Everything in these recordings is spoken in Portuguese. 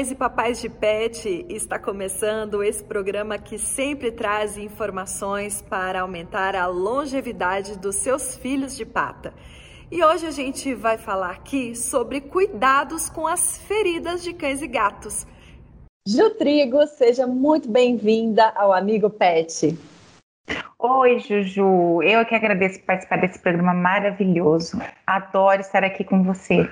Mamães e papais de pet! Está começando esse programa que sempre traz informações para aumentar a longevidade dos seus filhos de pata. E hoje a gente vai falar aqui sobre cuidados com as feridas de cães e gatos. Ju Trigo, seja muito bem-vinda ao Amigo Pet. Oi, Juju. Eu que agradeço por participar desse programa maravilhoso. Adoro estar aqui com você.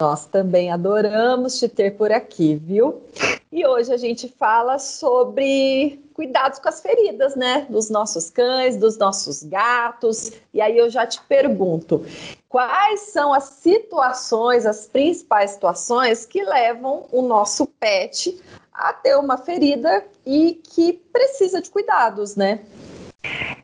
Nós também adoramos te ter por aqui, viu? E hoje a gente fala sobre cuidados com as feridas, né? Dos nossos cães, dos nossos gatos. E aí eu já te pergunto: quais são as situações, as principais situações que levam o nosso pet a ter uma ferida e que precisa de cuidados, né?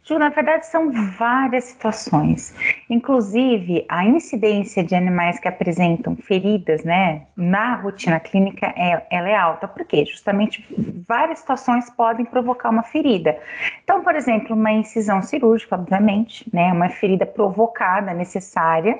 Ju, na verdade são várias situações. Inclusive, a incidência de animais que apresentam feridas, né, na rotina clínica, é, ela é alta. Por quê? Justamente várias situações podem provocar uma ferida. Então, por exemplo, uma incisão cirúrgica, obviamente, né, uma ferida provocada, necessária.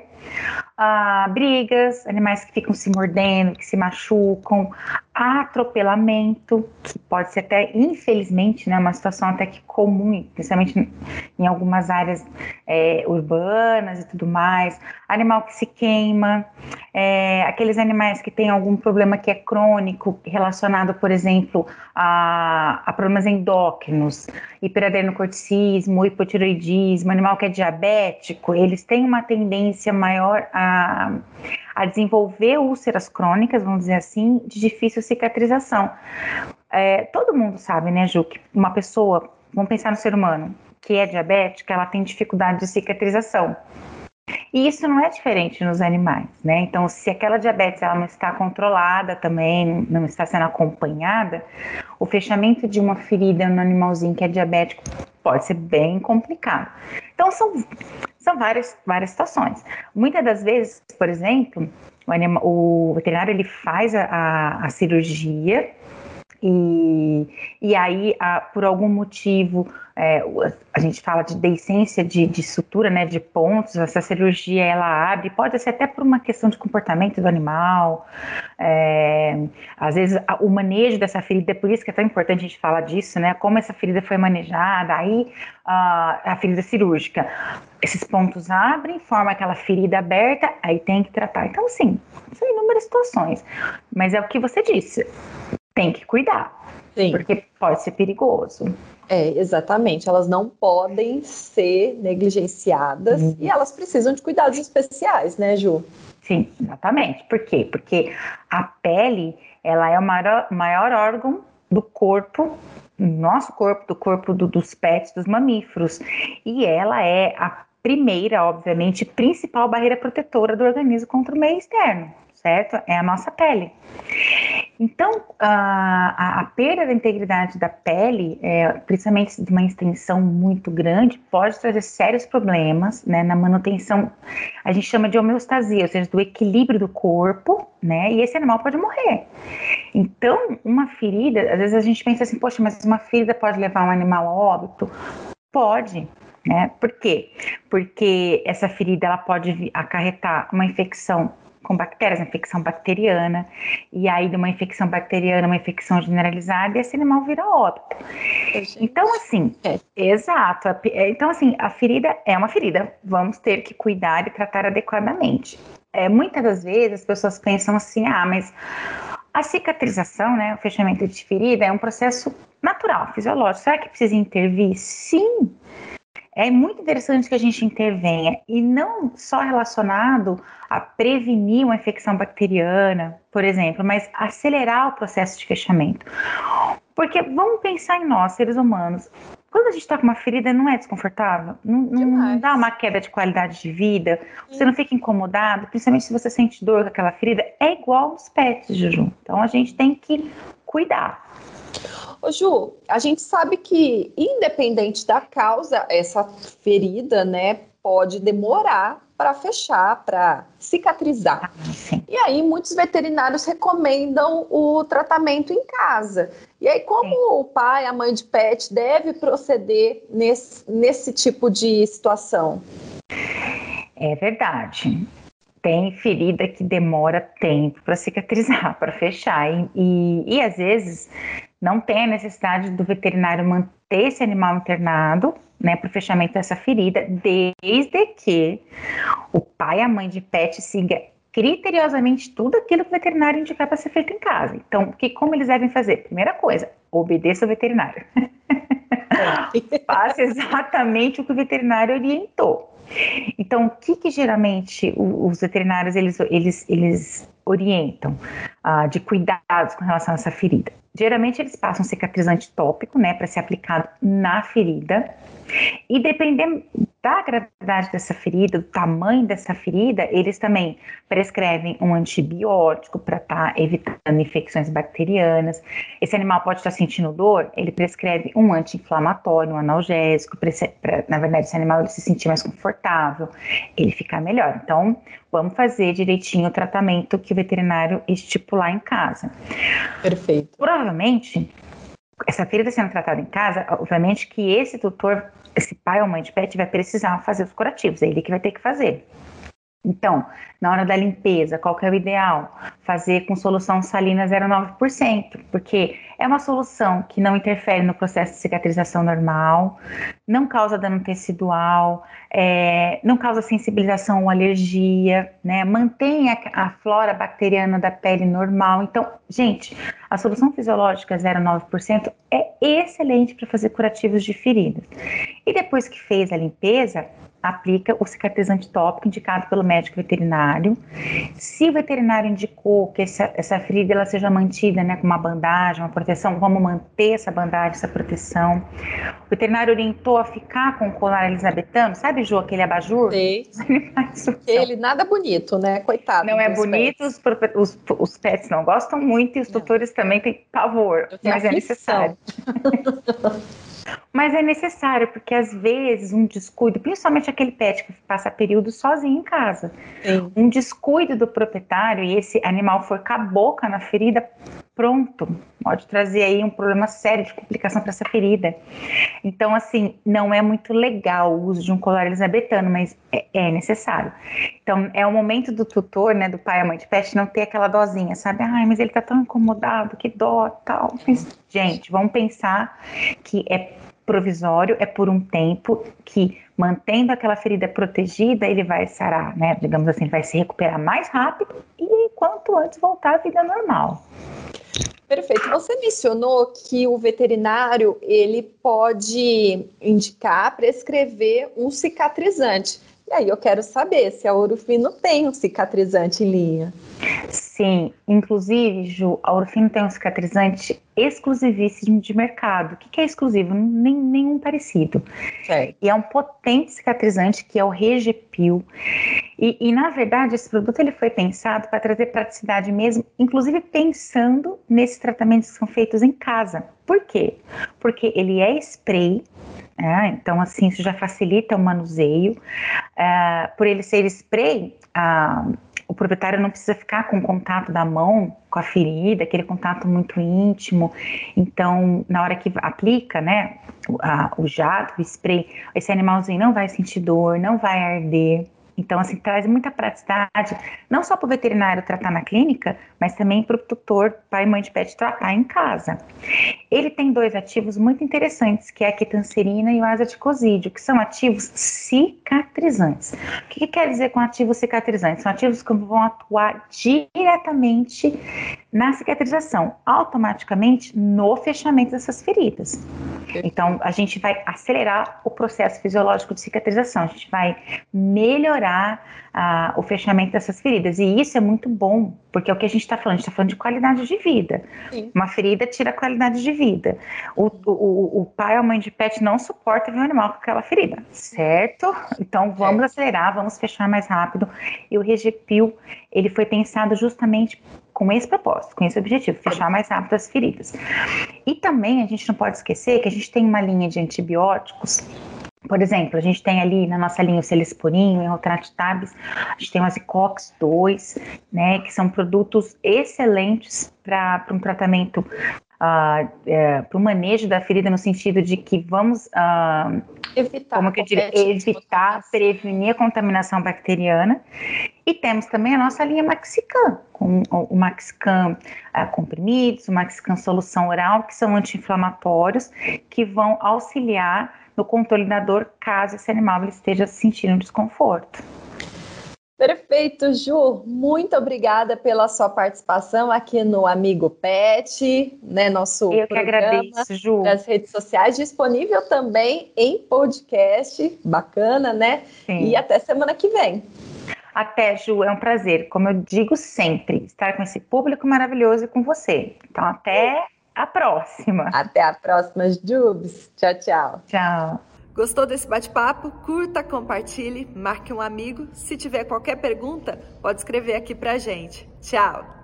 Ah, brigas, animais que ficam se mordendo, que se machucam, atropelamento, que pode ser até, infelizmente, né, uma situação até que comum, principalmente em algumas áreas é, urbanas e tudo mais, animal que se queima, é, aqueles animais que têm algum problema que é crônico, relacionado, por exemplo, a, a problemas endócrinos, hiperadenocorticismo, hipotiroidismo, animal que é diabético, eles têm uma tendência maior a, a desenvolver úlceras crônicas, vamos dizer assim, de difícil cicatrização. É, todo mundo sabe, né, Ju, que uma pessoa, vamos pensar no ser humano, que é diabética, ela tem dificuldade de cicatrização. E isso não é diferente nos animais, né? Então, se aquela diabetes ela não está controlada também, não está sendo acompanhada, o fechamento de uma ferida no animalzinho que é diabético pode ser bem complicado. Então, são, são várias, várias situações. Muitas das vezes, por exemplo, o, anima, o veterinário ele faz a, a, a cirurgia e, e aí, a, por algum motivo, é, a gente fala de deiscência de, de sutura, né, de pontos, essa cirurgia ela abre, pode ser até por uma questão de comportamento do animal, é, às vezes o manejo dessa ferida, é por isso que é tão importante a gente falar disso, né, como essa ferida foi manejada, aí a, a ferida cirúrgica, esses pontos abrem, forma aquela ferida aberta, aí tem que tratar. Então, sim, são inúmeras situações, mas é o que você disse, tem que cuidar. Sim. Porque pode ser perigoso. É, exatamente. Elas não podem ser negligenciadas uhum. e elas precisam de cuidados especiais, né, Ju? Sim, exatamente. Por quê? Porque a pele, ela é o maior, maior órgão do corpo, nosso corpo, do corpo do, dos pets, dos mamíferos. E ela é a primeira, obviamente, principal barreira protetora do organismo contra o meio externo certo? É a nossa pele. Então, a, a, perda da integridade da pele, é, principalmente de uma extensão muito grande, pode trazer sérios problemas né, na manutenção, a gente chama de homeostasia, ou seja, do equilíbrio do corpo, né? E esse animal pode morrer. Então, uma ferida, às vezes a gente pensa assim, poxa, mas uma ferida pode levar um animal a óbito? Pode, né? Por quê? Porque essa ferida ela pode acarretar uma infecção com bactérias, infecção bacteriana, e aí de uma infecção bacteriana, uma infecção generalizada, e esse animal vira óbito. Então, assim, é. exato. É, então, assim, a ferida é uma ferida, vamos ter que cuidar e tratar adequadamente. É, muitas das vezes as pessoas pensam assim, ah, mas a cicatrização, né, o fechamento de ferida é um processo natural, fisiológico. Será que precisa intervir? Sim. É muito interessante que a gente intervenha e não só relacionado a prevenir uma infecção bacteriana, por exemplo, mas acelerar o processo de fechamento. Porque vamos pensar em nós, seres humanos. Quando a gente está com uma ferida, não é desconfortável? Não, não, dá uma queda de qualidade de vida? Você não fica incomodado? Principalmente se você sente dor com aquela ferida? É igual aos pets, Juju. Então a gente tem que cuidar. Ô Ju, a gente sabe que, independente da causa, essa ferida, né, pode demorar para fechar, para cicatrizar. Ah, e aí, muitos veterinários recomendam o tratamento em casa. E aí, como Sim. o pai, a mãe de pet deve proceder nesse, nesse tipo de situação? É verdade tem ferida que demora tempo para cicatrizar, para fechar. E, e, e, às vezes não tem a necessidade do veterinário manter esse animal internado né, para o fechamento dessa ferida, desde que o pai e a mãe de pet siga criteriosamente tudo aquilo que o veterinário indicar para ser feito em casa. Então, que, como eles devem fazer? Primeira coisa, obedeça o veterinário. É. Faça exatamente o que o veterinário orientou. Então, o que, que geralmente os veterinários eles, eles, eles orientam uh, de cuidados com relação a essa ferida? Geralmente eles passam cicatrizante tópico, né, para ser aplicado na ferida. E dependendo da gravidade dessa ferida, do tamanho dessa ferida, eles também prescrevem um antibiótico para estar tá evitando infecções bacterianas. Esse animal pode estar tá sentindo dor, ele prescreve um anti-inflamatório, um analgésico, para, na verdade, esse animal ele se sentir mais confortável, ele ficar melhor. Então, vamos fazer direitinho o tratamento que o veterinário estipular em casa. Perfeito. Provavelmente, essa ferida sendo tratada em casa, obviamente que esse tutor, esse pai ou mãe de pet vai precisar fazer os curativos, é ele que vai ter que fazer. Então, na hora da limpeza, qual que é o ideal? Fazer com solução salina 0,9%, porque é uma solução que não interfere no processo de cicatrização normal, não causa dano tecidual, é, não causa sensibilização ou alergia, né? Mantém a, a, flora bacteriana da pele normal. Então, gente, a solução fisiológica 0,9% é excelente para fazer curativos de feridas. E depois que fez a limpeza, aplica o cicatrizante tópico indicado pelo médico veterinário. Se o veterinário indicou que essa, essa ferida ela seja mantida né, com uma bandagem, uma proteção, vamos manter essa bandagem, essa proteção. O veterinário orientou a ficar com o colar elisabetano, sabe, Ju, aquele abajur? Sei. Ele nada bonito, né? Coitado. Não é bonito, os, os, os, pets não gostam muito e os tutores também têm pavor, mas é necessário. Mas é necessário, porque às vezes um descuido, principalmente aquele pet que passa período sozinho em casa, Sim. um descuido do proprietário e esse animal for com a boca na ferida, pronto, pode trazer aí um problema sério de complicação para essa ferida. Então, assim, não é muito legal o uso de um colar elisabetano, mas é, é necessário. Então, é o momento do tutor, né, do pai e mãe de pet, não ter aquela dozinha, sabe? Ai, mas ele tá tão incomodado, que dó, tal. Mas, gente, vamos pensar que é provisório, é por um tempo que, mantendo aquela ferida protegida, ele vai sarar, né? Digamos assim, vai se recuperar mais rápido e quanto antes voltar à vida normal. Perfeito. Você mencionou que o veterinário ele pode indicar, prescrever um cicatrizante. E aí eu quero saber se a Orofino tem um cicatrizante em linha. Sim, inclusive, Ju, a Orofino tem um cicatrizante exclusivíssimo de mercado. O que, é exclusivo? Nem, nenhum parecido. É. E é um potente cicatrizante que é o Regepil. E, e, na verdade, esse produto ele foi pensado para trazer praticidade mesmo, inclusive pensando nesses tratamentos que são feitos em casa. Por quê? Porque ele é spray, é, então, assim, isso já facilita o manuseio. É, por ele ser spray, o proprietário não precisa ficar com o contato da mão com a ferida, aquele contato muito íntimo. Então, na hora que aplica, né, a, o jato, o spray, esse animalzinho não vai sentir dor, não vai arder. Então, assim, traz muita praticidade, não só para o veterinário tratar na clínica, mas também para o tutor, pai e mãe de pet tratar em casa. Ele tem dois ativos muito interessantes, que é a quitancerina e o azaticosídeo, que são ativos cicatrizantes. O que, que quer dizer com ativos cicatrizantes? São ativos que vão atuar diretamente na cicatrização, automaticamente no fechamento dessas feridas. Então, a gente vai acelerar o processo fisiológico de cicatrização, a gente vai melhorar ah, o fechamento dessas feridas. E isso é muito bom, porque é o que a gente está falando, a gente está falando de qualidade de vida. Sim. Uma ferida tira a qualidade de vida. O, o, o pai ou a mãe de pet não suporta ver um animal com aquela ferida, certo? Então, vamos é. acelerar, vamos fechar mais rápido. E o Regepil, ele foi pensado justamente com esse propósito, com esse objetivo, fechar mais rápido as feridas. E também a gente não pode esquecer que a gente tem uma linha de antibióticos por exemplo, a gente tem ali na nossa linha o Celisporin, o Tabs, a gente tem o Azicox 2, né, que são produtos excelentes para um tratamento, uh, é, para o manejo da ferida, no sentido de que vamos uh, evitar, como que eu diria, evitar, prevenir a contaminação bacteriana. E temos também a nossa linha Maxicam, com o Maxicam uh, comprimidos, o Maxicam solução oral, que são anti-inflamatórios, que vão auxiliar no controle da dor caso esse animal esteja sentindo desconforto. Perfeito, Ju. Muito obrigada pela sua participação aqui no Amigo Pet, né? Nosso Eu que agradeço, Ju. Das redes sociais, disponível também em podcast. Bacana, né? Sim. E até semana que vem. Até, Ju, é um prazer, como eu digo sempre, estar com esse público maravilhoso e com você. Então, até a próxima. Até a próxima, Jubes. Tchau, tchau. Tchau. Gostou desse bate-papo? Curta, compartilhe, marque um amigo. Se tiver qualquer pergunta, pode escrever aqui pra gente. Tchau!